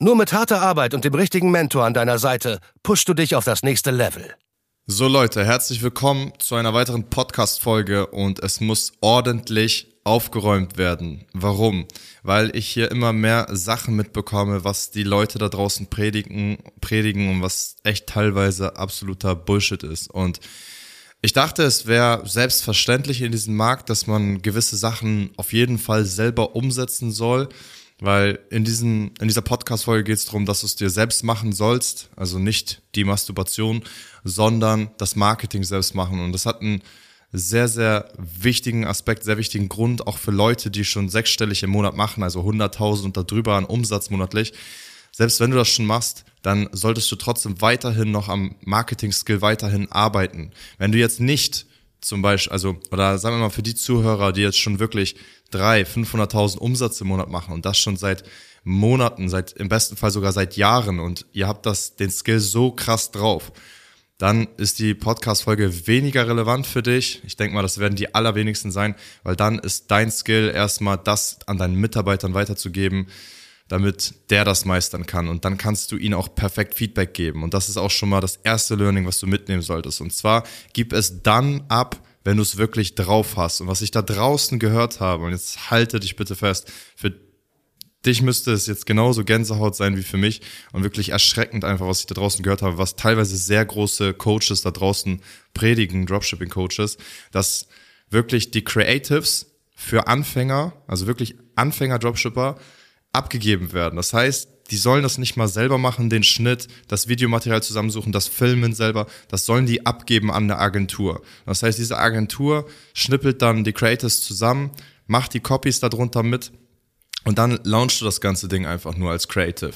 Nur mit harter Arbeit und dem richtigen Mentor an deiner Seite pushst du dich auf das nächste Level. So Leute, herzlich willkommen zu einer weiteren Podcast-Folge und es muss ordentlich aufgeräumt werden. Warum? Weil ich hier immer mehr Sachen mitbekomme, was die Leute da draußen predigen, predigen und was echt teilweise absoluter Bullshit ist. Und ich dachte, es wäre selbstverständlich in diesem Markt, dass man gewisse Sachen auf jeden Fall selber umsetzen soll weil in, diesen, in dieser Podcast-Folge geht es darum, dass du es dir selbst machen sollst, also nicht die Masturbation, sondern das Marketing selbst machen. Und das hat einen sehr, sehr wichtigen Aspekt, sehr wichtigen Grund, auch für Leute, die schon sechsstellig im Monat machen, also 100.000 und darüber an Umsatz monatlich. Selbst wenn du das schon machst, dann solltest du trotzdem weiterhin noch am Marketing-Skill weiterhin arbeiten. Wenn du jetzt nicht zum Beispiel, also, oder sagen wir mal für die Zuhörer, die jetzt schon wirklich drei, 500.000 Umsatz im Monat machen und das schon seit Monaten, seit, im besten Fall sogar seit Jahren und ihr habt das, den Skill so krass drauf, dann ist die Podcast-Folge weniger relevant für dich. Ich denke mal, das werden die allerwenigsten sein, weil dann ist dein Skill erstmal das an deinen Mitarbeitern weiterzugeben, damit der das meistern kann. Und dann kannst du ihnen auch perfekt Feedback geben. Und das ist auch schon mal das erste Learning, was du mitnehmen solltest. Und zwar gib es dann ab, wenn du es wirklich drauf hast. Und was ich da draußen gehört habe, und jetzt halte dich bitte fest, für dich müsste es jetzt genauso Gänsehaut sein wie für mich und wirklich erschreckend einfach, was ich da draußen gehört habe, was teilweise sehr große Coaches da draußen predigen, Dropshipping-Coaches, dass wirklich die Creatives für Anfänger, also wirklich Anfänger-Dropshipper, abgegeben werden. Das heißt, die sollen das nicht mal selber machen, den Schnitt, das Videomaterial zusammensuchen, das Filmen selber, das sollen die abgeben an eine Agentur. Das heißt, diese Agentur schnippelt dann die Creators zusammen, macht die Copies darunter mit und dann launchst du das ganze Ding einfach nur als Creative.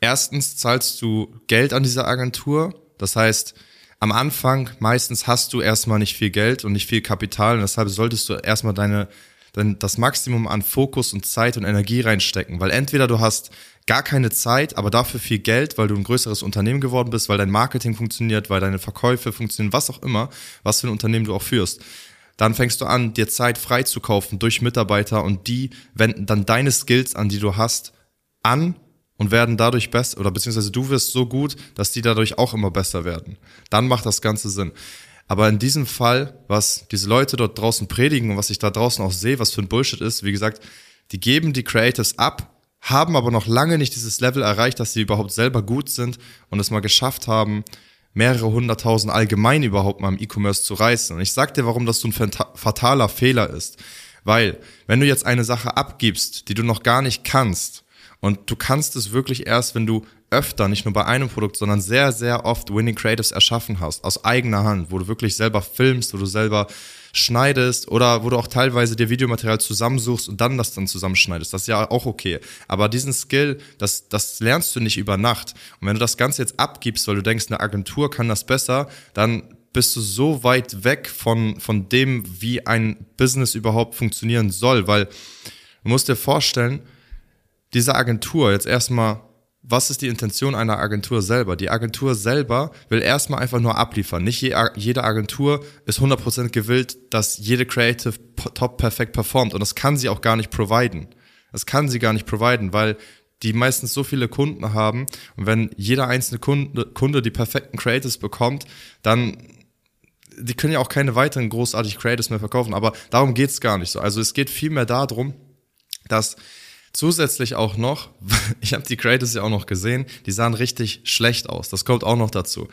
Erstens zahlst du Geld an diese Agentur, das heißt, am Anfang meistens hast du erstmal nicht viel Geld und nicht viel Kapital und deshalb solltest du erstmal deine dann das Maximum an Fokus und Zeit und Energie reinstecken, weil entweder du hast gar keine Zeit, aber dafür viel Geld, weil du ein größeres Unternehmen geworden bist, weil dein Marketing funktioniert, weil deine Verkäufe funktionieren, was auch immer, was für ein Unternehmen du auch führst. Dann fängst du an, dir Zeit freizukaufen durch Mitarbeiter und die wenden dann deine Skills an, die du hast, an und werden dadurch besser oder beziehungsweise du wirst so gut, dass die dadurch auch immer besser werden. Dann macht das Ganze Sinn. Aber in diesem Fall, was diese Leute dort draußen predigen und was ich da draußen auch sehe, was für ein Bullshit ist, wie gesagt, die geben die Creatives ab haben aber noch lange nicht dieses Level erreicht, dass sie überhaupt selber gut sind und es mal geschafft haben, mehrere hunderttausend allgemein überhaupt mal im E-Commerce zu reißen. Und ich sag dir, warum das so ein fataler Fehler ist. Weil, wenn du jetzt eine Sache abgibst, die du noch gar nicht kannst, und du kannst es wirklich erst, wenn du öfter, nicht nur bei einem Produkt, sondern sehr, sehr oft Winning Creatives erschaffen hast, aus eigener Hand, wo du wirklich selber filmst, wo du selber schneidest oder wo du auch teilweise dir Videomaterial zusammensuchst und dann das dann zusammenschneidest. Das ist ja auch okay. Aber diesen Skill, das, das lernst du nicht über Nacht. Und wenn du das Ganze jetzt abgibst, weil du denkst, eine Agentur kann das besser, dann bist du so weit weg von, von dem, wie ein Business überhaupt funktionieren soll, weil du musst dir vorstellen, diese Agentur jetzt erstmal was ist die Intention einer Agentur selber? Die Agentur selber will erstmal einfach nur abliefern. Nicht jede Agentur ist 100% gewillt, dass jede Creative top perfekt performt. Und das kann sie auch gar nicht providen. Das kann sie gar nicht providen, weil die meistens so viele Kunden haben. Und wenn jeder einzelne Kunde, Kunde die perfekten Creatives bekommt, dann die können ja auch keine weiteren großartigen Creatives mehr verkaufen. Aber darum geht's gar nicht so. Also es geht vielmehr darum, dass Zusätzlich auch noch, ich habe die Creators ja auch noch gesehen, die sahen richtig schlecht aus. Das kommt auch noch dazu.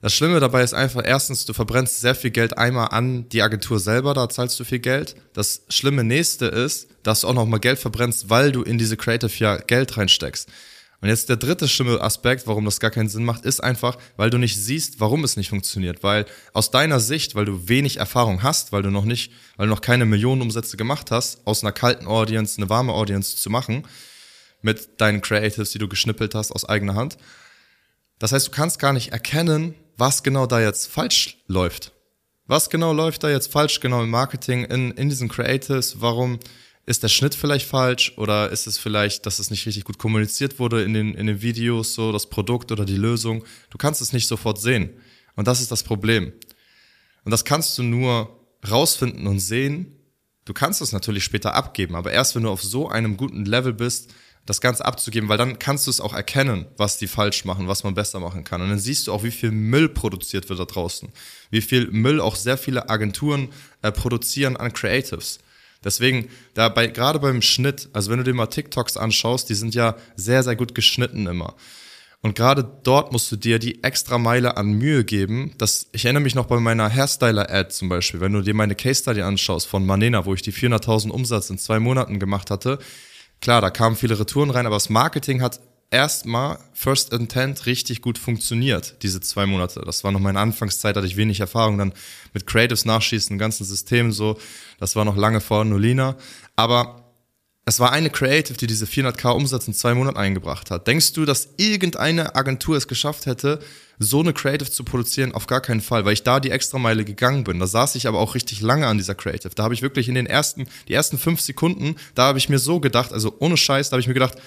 Das Schlimme dabei ist einfach, erstens, du verbrennst sehr viel Geld einmal an die Agentur selber, da zahlst du viel Geld. Das Schlimme nächste ist, dass du auch noch mal Geld verbrennst, weil du in diese Creative ja Geld reinsteckst. Und jetzt der dritte schlimme Aspekt, warum das gar keinen Sinn macht, ist einfach, weil du nicht siehst, warum es nicht funktioniert. Weil aus deiner Sicht, weil du wenig Erfahrung hast, weil du noch nicht, weil du noch keine Millionenumsätze gemacht hast, aus einer kalten Audience eine warme Audience zu machen, mit deinen Creatives, die du geschnippelt hast aus eigener Hand, Das heißt, du kannst gar nicht erkennen, was genau da jetzt falsch läuft. Was genau läuft da jetzt falsch, genau im Marketing, in, in diesen Creatives? Warum ist der Schnitt vielleicht falsch oder ist es vielleicht, dass es nicht richtig gut kommuniziert wurde in den, in den Videos, so das Produkt oder die Lösung? Du kannst es nicht sofort sehen. Und das ist das Problem. Und das kannst du nur rausfinden und sehen. Du kannst es natürlich später abgeben, aber erst wenn du auf so einem guten Level bist, das Ganze abzugeben, weil dann kannst du es auch erkennen, was die falsch machen, was man besser machen kann. Und dann siehst du auch, wie viel Müll produziert wird da draußen. Wie viel Müll auch sehr viele Agenturen äh, produzieren an Creatives. Deswegen, da bei, gerade beim Schnitt, also wenn du dir mal TikToks anschaust, die sind ja sehr, sehr gut geschnitten immer. Und gerade dort musst du dir die extra Meile an Mühe geben. Das, ich erinnere mich noch bei meiner Hairstyler-Ad zum Beispiel, wenn du dir meine Case Study anschaust von Manena, wo ich die 400.000 Umsatz in zwei Monaten gemacht hatte. Klar, da kamen viele Retouren rein, aber das Marketing hat erstmal First Intent richtig gut funktioniert, diese zwei Monate. Das war noch meine Anfangszeit, hatte ich wenig Erfahrung dann mit Creatives nachschießen, ganzen System so. Das war noch lange vor Nolina. Aber es war eine Creative, die diese 400k Umsatz in zwei Monaten eingebracht hat. Denkst du, dass irgendeine Agentur es geschafft hätte, so eine Creative zu produzieren? Auf gar keinen Fall, weil ich da die extra Meile gegangen bin. Da saß ich aber auch richtig lange an dieser Creative. Da habe ich wirklich in den ersten, die ersten fünf Sekunden, da habe ich mir so gedacht, also ohne Scheiß, da habe ich mir gedacht,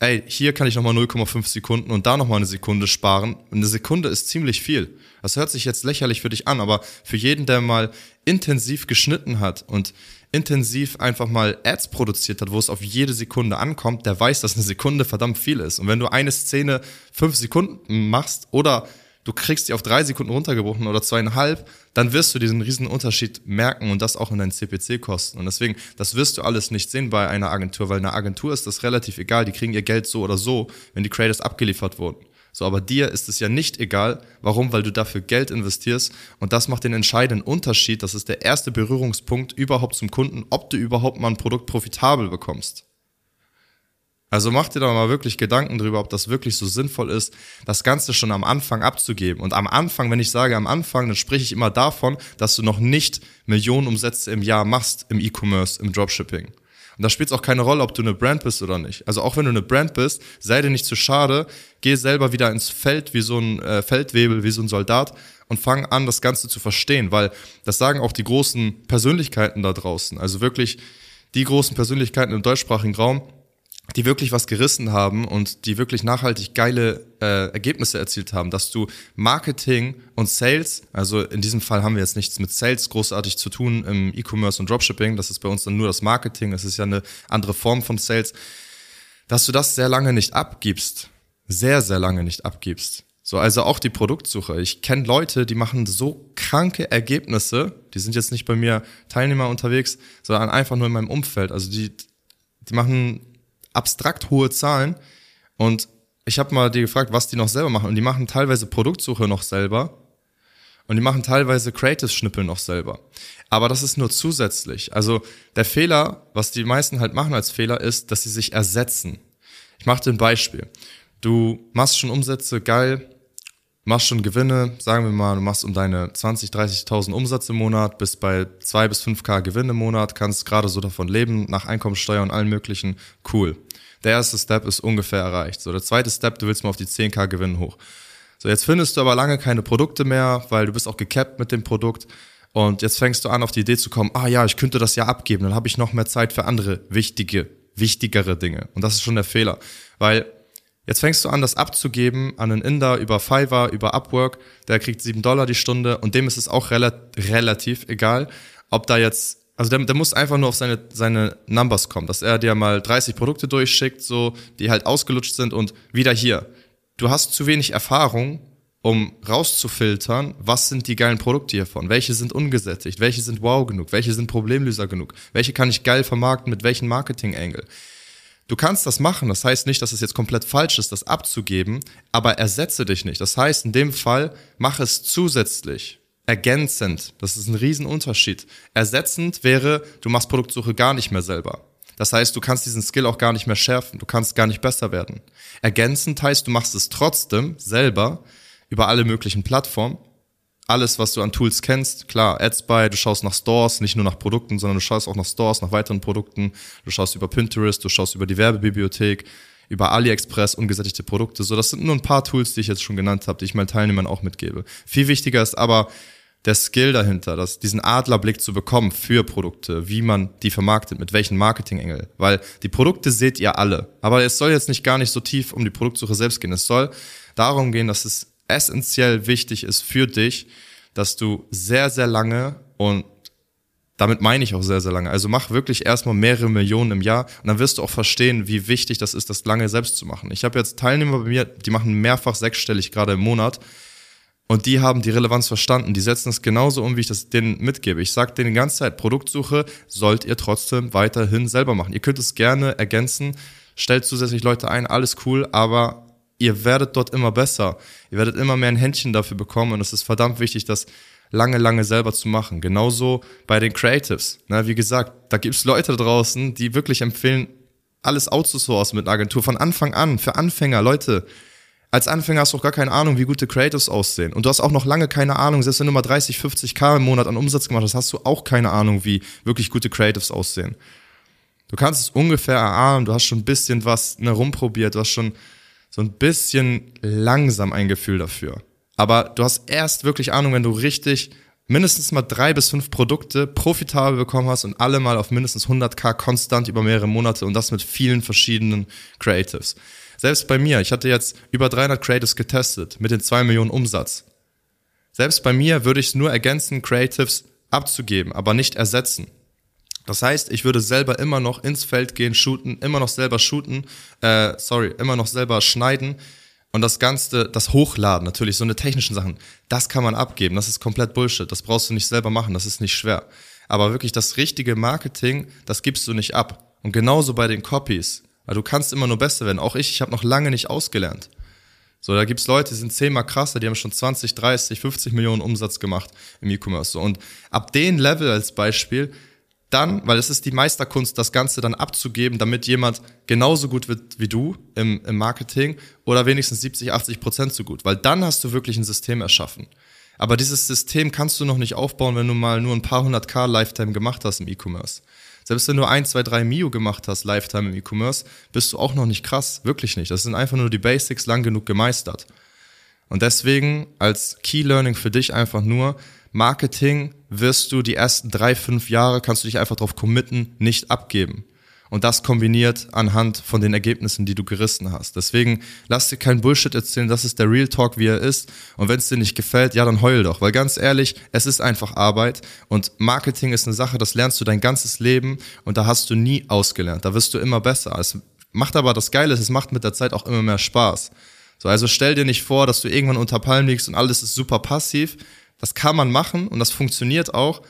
ey, hier kann ich nochmal 0,5 Sekunden und da nochmal eine Sekunde sparen. Eine Sekunde ist ziemlich viel. Das hört sich jetzt lächerlich für dich an, aber für jeden, der mal intensiv geschnitten hat und intensiv einfach mal Ads produziert hat, wo es auf jede Sekunde ankommt, der weiß, dass eine Sekunde verdammt viel ist. Und wenn du eine Szene fünf Sekunden machst oder du kriegst die auf drei Sekunden runtergebrochen oder zweieinhalb, dann wirst du diesen riesen Unterschied merken und das auch in deinen CPC-Kosten. Und deswegen, das wirst du alles nicht sehen bei einer Agentur, weil einer Agentur ist das relativ egal, die kriegen ihr Geld so oder so, wenn die Creators abgeliefert wurden. So, aber dir ist es ja nicht egal. Warum? Weil du dafür Geld investierst und das macht den entscheidenden Unterschied. Das ist der erste Berührungspunkt überhaupt zum Kunden, ob du überhaupt mal ein Produkt profitabel bekommst. Also mach dir da mal wirklich Gedanken drüber, ob das wirklich so sinnvoll ist, das Ganze schon am Anfang abzugeben. Und am Anfang, wenn ich sage am Anfang, dann spreche ich immer davon, dass du noch nicht Millionen Umsätze im Jahr machst im E-Commerce, im Dropshipping. Und da spielt es auch keine Rolle, ob du eine Brand bist oder nicht. Also auch wenn du eine Brand bist, sei dir nicht zu schade, geh selber wieder ins Feld wie so ein äh, Feldwebel, wie so ein Soldat und fang an, das Ganze zu verstehen, weil das sagen auch die großen Persönlichkeiten da draußen. Also wirklich die großen Persönlichkeiten im deutschsprachigen Raum, die wirklich was gerissen haben und die wirklich nachhaltig geile äh, Ergebnisse erzielt haben, dass du Marketing und Sales, also in diesem Fall haben wir jetzt nichts mit Sales großartig zu tun im E-Commerce und Dropshipping, das ist bei uns dann nur das Marketing, das ist ja eine andere Form von Sales, dass du das sehr lange nicht abgibst, sehr, sehr lange nicht abgibst. So, also auch die Produktsuche. Ich kenne Leute, die machen so kranke Ergebnisse, die sind jetzt nicht bei mir Teilnehmer unterwegs, sondern einfach nur in meinem Umfeld. Also die, die machen abstrakt hohe Zahlen. Und ich habe mal die gefragt, was die noch selber machen. Und die machen teilweise Produktsuche noch selber. Und die machen teilweise Creative-Schnippel noch selber. Aber das ist nur zusätzlich. Also der Fehler, was die meisten halt machen als Fehler, ist, dass sie sich ersetzen. Ich mache dir ein Beispiel. Du machst schon Umsätze, geil, machst schon Gewinne, sagen wir mal, du machst um deine 20, 30.000 Umsatz im Monat, bist bei 2 bis 5k Gewinn im Monat, kannst gerade so davon leben, nach Einkommensteuer und allen möglichen, cool. Der erste Step ist ungefähr erreicht. So, der zweite Step, du willst mal auf die 10k Gewinn hoch. So, jetzt findest du aber lange keine Produkte mehr, weil du bist auch gecapped mit dem Produkt. Und jetzt fängst du an, auf die Idee zu kommen, ah ja, ich könnte das ja abgeben, dann habe ich noch mehr Zeit für andere wichtige, wichtigere Dinge. Und das ist schon der Fehler. Weil Jetzt fängst du an, das abzugeben an einen Inder über Fiverr, über Upwork, der kriegt sieben Dollar die Stunde und dem ist es auch rela relativ egal, ob da jetzt, also der, der muss einfach nur auf seine, seine Numbers kommen, dass er dir mal 30 Produkte durchschickt, so, die halt ausgelutscht sind und wieder hier. Du hast zu wenig Erfahrung, um rauszufiltern, was sind die geilen Produkte hiervon, welche sind ungesättigt, welche sind wow genug, welche sind Problemlöser genug, welche kann ich geil vermarkten mit welchen Marketing-Angle. Du kannst das machen, das heißt nicht, dass es jetzt komplett falsch ist, das abzugeben, aber ersetze dich nicht. Das heißt, in dem Fall, mach es zusätzlich, ergänzend. Das ist ein Riesenunterschied. Ersetzend wäre, du machst Produktsuche gar nicht mehr selber. Das heißt, du kannst diesen Skill auch gar nicht mehr schärfen, du kannst gar nicht besser werden. Ergänzend heißt, du machst es trotzdem selber über alle möglichen Plattformen, alles, was du an Tools kennst, klar, AdsBuy, du schaust nach Stores, nicht nur nach Produkten, sondern du schaust auch nach Stores, nach weiteren Produkten, du schaust über Pinterest, du schaust über die Werbebibliothek, über AliExpress ungesättigte Produkte. So, das sind nur ein paar Tools, die ich jetzt schon genannt habe, die ich meinen Teilnehmern auch mitgebe. Viel wichtiger ist aber der Skill dahinter, das, diesen Adlerblick zu bekommen für Produkte, wie man die vermarktet, mit welchen Marketingengel. Weil die Produkte seht ihr alle. Aber es soll jetzt nicht gar nicht so tief um die Produktsuche selbst gehen. Es soll darum gehen, dass es essentiell wichtig ist für dich, dass du sehr, sehr lange und damit meine ich auch sehr, sehr lange. Also mach wirklich erstmal mehrere Millionen im Jahr und dann wirst du auch verstehen, wie wichtig das ist, das lange selbst zu machen. Ich habe jetzt Teilnehmer bei mir, die machen mehrfach sechsstellig gerade im Monat und die haben die Relevanz verstanden. Die setzen es genauso um, wie ich das denen mitgebe. Ich sage denen die ganze Zeit, Produktsuche sollt ihr trotzdem weiterhin selber machen. Ihr könnt es gerne ergänzen, stellt zusätzlich Leute ein, alles cool, aber ihr werdet dort immer besser. Ihr werdet immer mehr ein Händchen dafür bekommen und es ist verdammt wichtig, dass lange, lange selber zu machen. Genauso bei den Creatives. Na, wie gesagt, da gibt's Leute draußen, die wirklich empfehlen, alles outzusourcen mit einer Agentur von Anfang an, für Anfänger, Leute. Als Anfänger hast du auch gar keine Ahnung, wie gute Creatives aussehen. Und du hast auch noch lange keine Ahnung, selbst wenn du mal 30, 50k im Monat an Umsatz gemacht hast, hast du auch keine Ahnung, wie wirklich gute Creatives aussehen. Du kannst es ungefähr erahnen, du hast schon ein bisschen was ne, rumprobiert, du hast schon so ein bisschen langsam ein Gefühl dafür. Aber du hast erst wirklich Ahnung, wenn du richtig mindestens mal drei bis fünf Produkte profitabel bekommen hast und alle mal auf mindestens 100k konstant über mehrere Monate und das mit vielen verschiedenen Creatives. Selbst bei mir, ich hatte jetzt über 300 Creatives getestet mit den zwei Millionen Umsatz. Selbst bei mir würde ich es nur ergänzen, Creatives abzugeben, aber nicht ersetzen. Das heißt, ich würde selber immer noch ins Feld gehen, shooten, immer noch selber shooten, äh, sorry, immer noch selber schneiden, und das Ganze, das Hochladen, natürlich, so eine technischen Sachen, das kann man abgeben. Das ist komplett Bullshit. Das brauchst du nicht selber machen. Das ist nicht schwer. Aber wirklich das richtige Marketing, das gibst du nicht ab. Und genauso bei den Copies. Weil du kannst immer nur besser werden. Auch ich, ich habe noch lange nicht ausgelernt. So, da gibt's Leute, die sind zehnmal krasser, die haben schon 20, 30, 50 Millionen Umsatz gemacht im E-Commerce. Und ab den Level als Beispiel dann, weil es ist die Meisterkunst, das Ganze dann abzugeben, damit jemand genauso gut wird wie du im, im Marketing oder wenigstens 70, 80 Prozent so gut, weil dann hast du wirklich ein System erschaffen. Aber dieses System kannst du noch nicht aufbauen, wenn du mal nur ein paar hundert K Lifetime gemacht hast im E-Commerce. Selbst wenn du ein, zwei, drei Mio gemacht hast, Lifetime im E-Commerce, bist du auch noch nicht krass. Wirklich nicht. Das sind einfach nur die Basics lang genug gemeistert. Und deswegen als Key Learning für dich einfach nur, Marketing wirst du die ersten drei, fünf Jahre, kannst du dich einfach darauf committen, nicht abgeben. Und das kombiniert anhand von den Ergebnissen, die du gerissen hast. Deswegen lass dir kein Bullshit erzählen, das ist der Real Talk, wie er ist. Und wenn es dir nicht gefällt, ja, dann heul doch. Weil ganz ehrlich, es ist einfach Arbeit. Und Marketing ist eine Sache, das lernst du dein ganzes Leben und da hast du nie ausgelernt. Da wirst du immer besser. Es macht aber das Geile, es macht mit der Zeit auch immer mehr Spaß. So, also stell dir nicht vor, dass du irgendwann unter Palmen liegst und alles ist super passiv, das kann man machen und das funktioniert auch,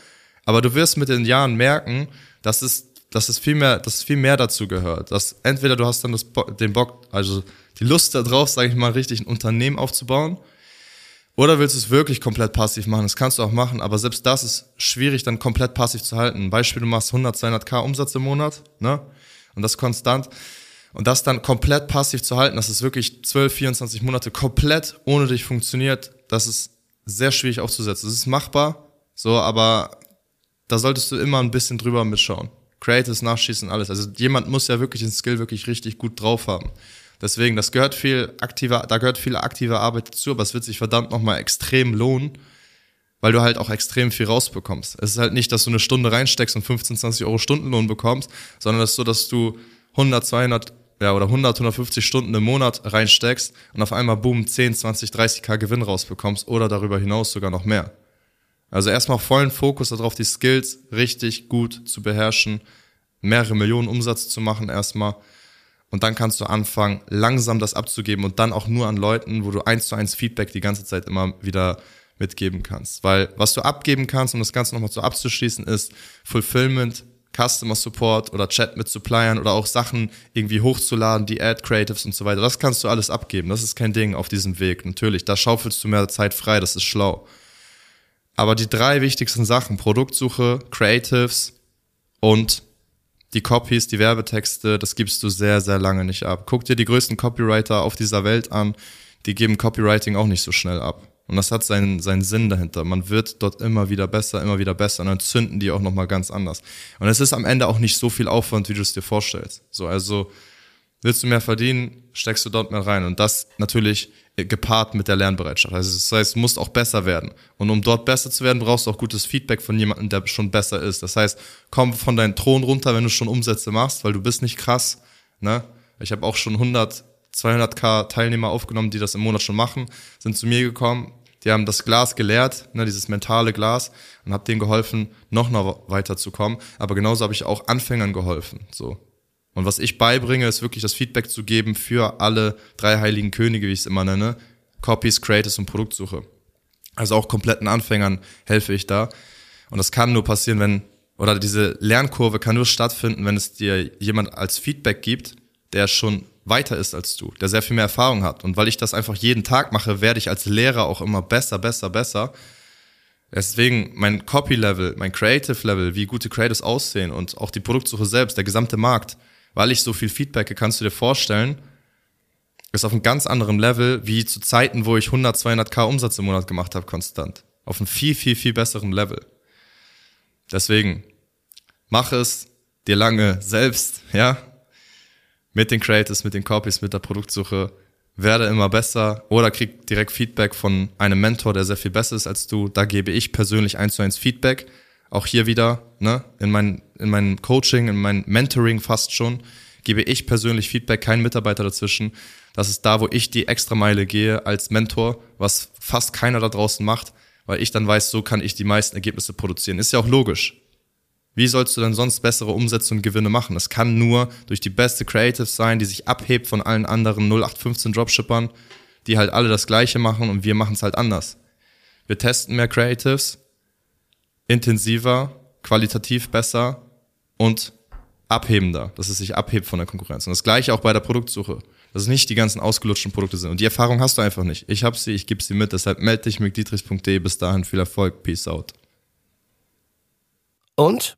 aber du wirst mit den Jahren merken, dass es, dass es viel mehr, dass es viel mehr dazu gehört. Dass entweder du hast dann das, den Bock, also die Lust da drauf, sage ich mal, richtig ein Unternehmen aufzubauen, oder willst du es wirklich komplett passiv machen? Das kannst du auch machen, aber selbst das ist schwierig, dann komplett passiv zu halten. Beispiel, du machst 100, 200k Umsatz im Monat, ne? Und das konstant. Und das dann komplett passiv zu halten, dass es wirklich 12, 24 Monate komplett ohne dich funktioniert, das ist sehr schwierig aufzusetzen. Es ist machbar, so, aber da solltest du immer ein bisschen drüber mitschauen. Creatives nachschießen, alles. Also jemand muss ja wirklich den Skill wirklich richtig gut drauf haben. Deswegen, das gehört viel aktiver, da gehört viel aktive Arbeit dazu, aber es wird sich verdammt nochmal extrem lohnen, weil du halt auch extrem viel rausbekommst. Es ist halt nicht, dass du eine Stunde reinsteckst und 15, 20 Euro Stundenlohn bekommst, sondern es ist so, dass du 100, 200 ja, oder 100, 150 Stunden im Monat reinsteckst und auf einmal boom, 10, 20, 30k Gewinn rausbekommst oder darüber hinaus sogar noch mehr. Also erstmal vollen Fokus darauf, die Skills richtig gut zu beherrschen, mehrere Millionen Umsatz zu machen erstmal und dann kannst du anfangen, langsam das abzugeben und dann auch nur an Leuten, wo du eins zu eins Feedback die ganze Zeit immer wieder mitgeben kannst. Weil was du abgeben kannst, um das Ganze nochmal so abzuschließen, ist Fulfillment, Customer Support oder Chat mit Suppliern oder auch Sachen irgendwie hochzuladen, die Ad Creatives und so weiter. Das kannst du alles abgeben. Das ist kein Ding auf diesem Weg. Natürlich, da schaufelst du mehr Zeit frei. Das ist schlau. Aber die drei wichtigsten Sachen, Produktsuche, Creatives und die Copies, die Werbetexte, das gibst du sehr, sehr lange nicht ab. Guck dir die größten Copywriter auf dieser Welt an. Die geben Copywriting auch nicht so schnell ab. Und das hat seinen, seinen Sinn dahinter. Man wird dort immer wieder besser, immer wieder besser und dann zünden die auch nochmal ganz anders. Und es ist am Ende auch nicht so viel Aufwand, wie du es dir vorstellst. So, also Willst du mehr verdienen, steckst du dort mehr rein. Und das natürlich gepaart mit der Lernbereitschaft. Also das heißt, du musst auch besser werden. Und um dort besser zu werden, brauchst du auch gutes Feedback von jemandem, der schon besser ist. Das heißt, komm von deinem Thron runter, wenn du schon Umsätze machst, weil du bist nicht krass. Ne? Ich habe auch schon 100, 200k Teilnehmer aufgenommen, die das im Monat schon machen, sind zu mir gekommen, die haben das Glas geleert, ne, dieses mentale Glas, und habe denen geholfen, noch noch weiterzukommen. Aber genauso habe ich auch Anfängern geholfen. So. Und was ich beibringe, ist wirklich das Feedback zu geben für alle drei heiligen Könige, wie ich es immer nenne. Copies, Creators und Produktsuche. Also auch kompletten Anfängern helfe ich da. Und das kann nur passieren, wenn, oder diese Lernkurve kann nur stattfinden, wenn es dir jemand als Feedback gibt, der schon weiter ist als du, der sehr viel mehr Erfahrung hat. Und weil ich das einfach jeden Tag mache, werde ich als Lehrer auch immer besser, besser, besser. Deswegen mein Copy-Level, mein Creative-Level, wie gute Creators aussehen und auch die Produktsuche selbst, der gesamte Markt, weil ich so viel Feedbacke, kannst du dir vorstellen, ist auf einem ganz anderen Level wie zu Zeiten, wo ich 100, 200k Umsatz im Monat gemacht habe, konstant. Auf einem viel, viel, viel besseren Level. Deswegen, mach es dir lange selbst, ja, mit den Creators, mit den Copies, mit der Produktsuche, werde immer besser oder krieg direkt Feedback von einem Mentor, der sehr viel besser ist als du. Da gebe ich persönlich eins zu eins Feedback auch hier wieder, ne, in mein, in meinem Coaching, in mein Mentoring fast schon, gebe ich persönlich Feedback, kein Mitarbeiter dazwischen. Das ist da, wo ich die Extrameile gehe als Mentor, was fast keiner da draußen macht, weil ich dann weiß, so kann ich die meisten Ergebnisse produzieren. Ist ja auch logisch. Wie sollst du denn sonst bessere Umsätze und Gewinne machen? Das kann nur durch die beste Creative sein, die sich abhebt von allen anderen 0815 Dropshippern, die halt alle das Gleiche machen und wir machen es halt anders. Wir testen mehr Creatives, intensiver, qualitativ besser und abhebender, dass es sich abhebt von der Konkurrenz. Und das gleiche auch bei der Produktsuche. Dass es nicht die ganzen ausgelutschten Produkte sind. Und die Erfahrung hast du einfach nicht. Ich habe sie, ich gebe sie mit, deshalb melde dich mit dietrichs.de. Bis dahin viel Erfolg. Peace out. Und?